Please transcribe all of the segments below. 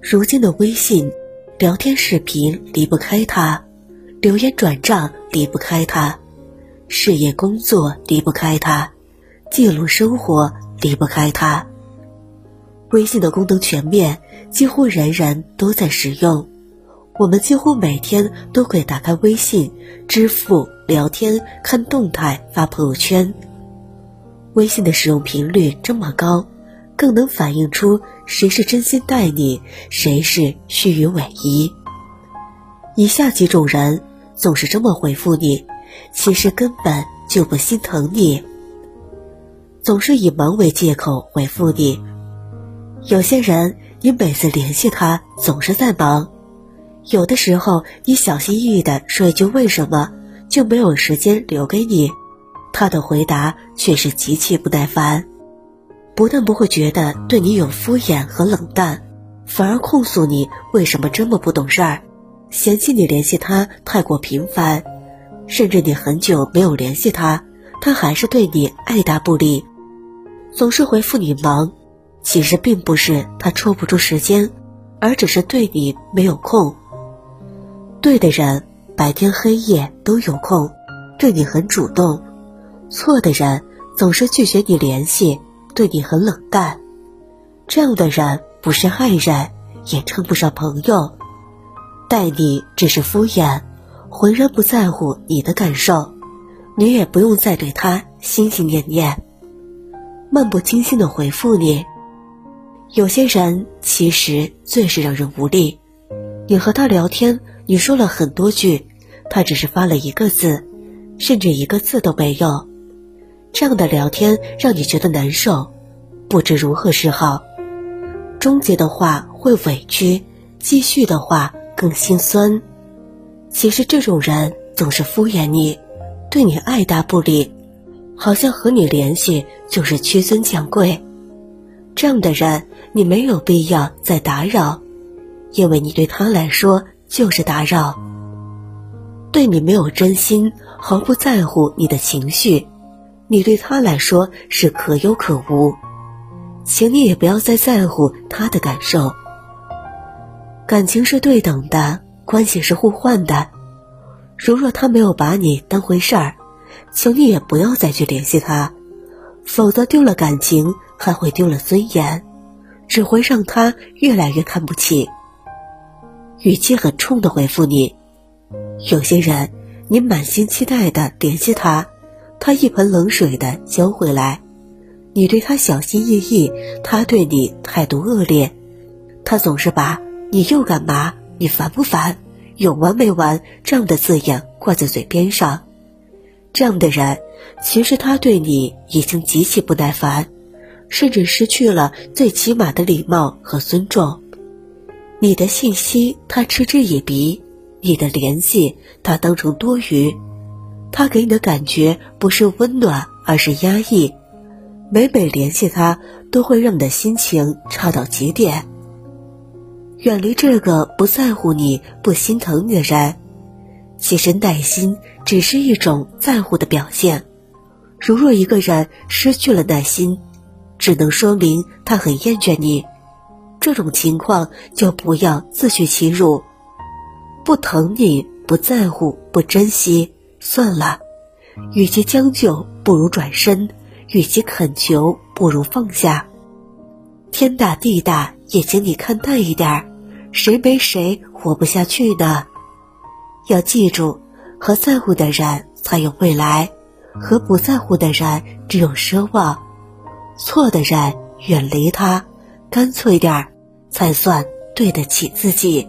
如今的微信，聊天视频离不开它，留言转账离不开它，事业工作离不开它，记录生活离不开它。微信的功能全面，几乎人人都在使用。我们几乎每天都会打开微信，支付、聊天、看动态、发朋友圈。微信的使用频率这么高，更能反映出谁是真心待你，谁是虚与委蛇。以下几种人总是这么回复你，其实根本就不心疼你，总是以忙为借口回复你。有些人，你每次联系他总是在忙；有的时候，你小心翼翼的说一句“为什么”，就没有时间留给你。他的回答却是极其不耐烦，不但不会觉得对你有敷衍和冷淡，反而控诉你为什么这么不懂事儿，嫌弃你联系他太过频繁，甚至你很久没有联系他，他还是对你爱答不理，总是回复你忙。其实并不是他抽不出时间，而只是对你没有空。对的人白天黑夜都有空，对你很主动；错的人总是拒绝你联系，对你很冷淡。这样的人不是爱人，也称不上朋友，待你只是敷衍，浑然不在乎你的感受，你也不用再对他心心念念，漫不经心的回复你。有些人其实最是让人无力。你和他聊天，你说了很多句，他只是发了一个字，甚至一个字都没有。这样的聊天让你觉得难受，不知如何是好。终结的话会委屈，继续的话更心酸。其实这种人总是敷衍你，对你爱答不理，好像和你联系就是屈尊降贵。这样的人。你没有必要再打扰，因为你对他来说就是打扰。对你没有真心，毫不在乎你的情绪，你对他来说是可有可无。请你也不要再在乎他的感受。感情是对等的，关系是互换的。如若他没有把你当回事儿，请你也不要再去联系他，否则丢了感情，还会丢了尊严。只会让他越来越看不起。语气很冲的回复你，有些人，你满心期待的联系他，他一盆冷水的浇回来。你对他小心翼翼，他对你态度恶劣。他总是把你又干嘛？你烦不烦？有完没完？这样的字眼挂在嘴边上。这样的人，其实他对你已经极其不耐烦。甚至失去了最起码的礼貌和尊重。你的信息他嗤之以鼻，你的联系他当成多余。他给你的感觉不是温暖，而是压抑。每每联系他，都会让你的心情差到极点。远离这个不在乎你不心疼你的人。其实耐心只是一种在乎的表现。如若一个人失去了耐心，只能说明他很厌倦你，这种情况就不要自取其辱。不疼你，不在乎，不珍惜，算了。与其将就，不如转身；与其恳求，不如放下。天大地大，也请你看淡一点儿。谁没谁活不下去呢？要记住，和在乎的人才有未来，和不在乎的人只有奢望。错的人远离他，干脆点儿，才算对得起自己。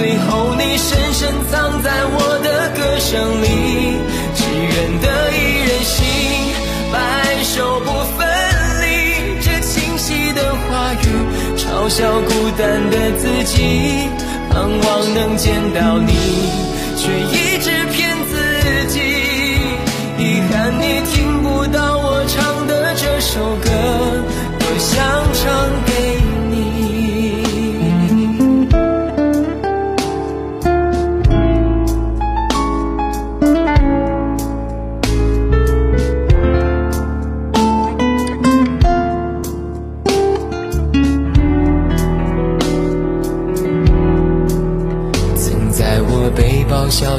最后你深深藏在我的歌声里，只愿得一人心。白首不分离，这清晰的话语，嘲笑孤单的自己，盼望能见到你，却一直骗自己。遗憾你听不到我唱的这首歌，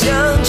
想。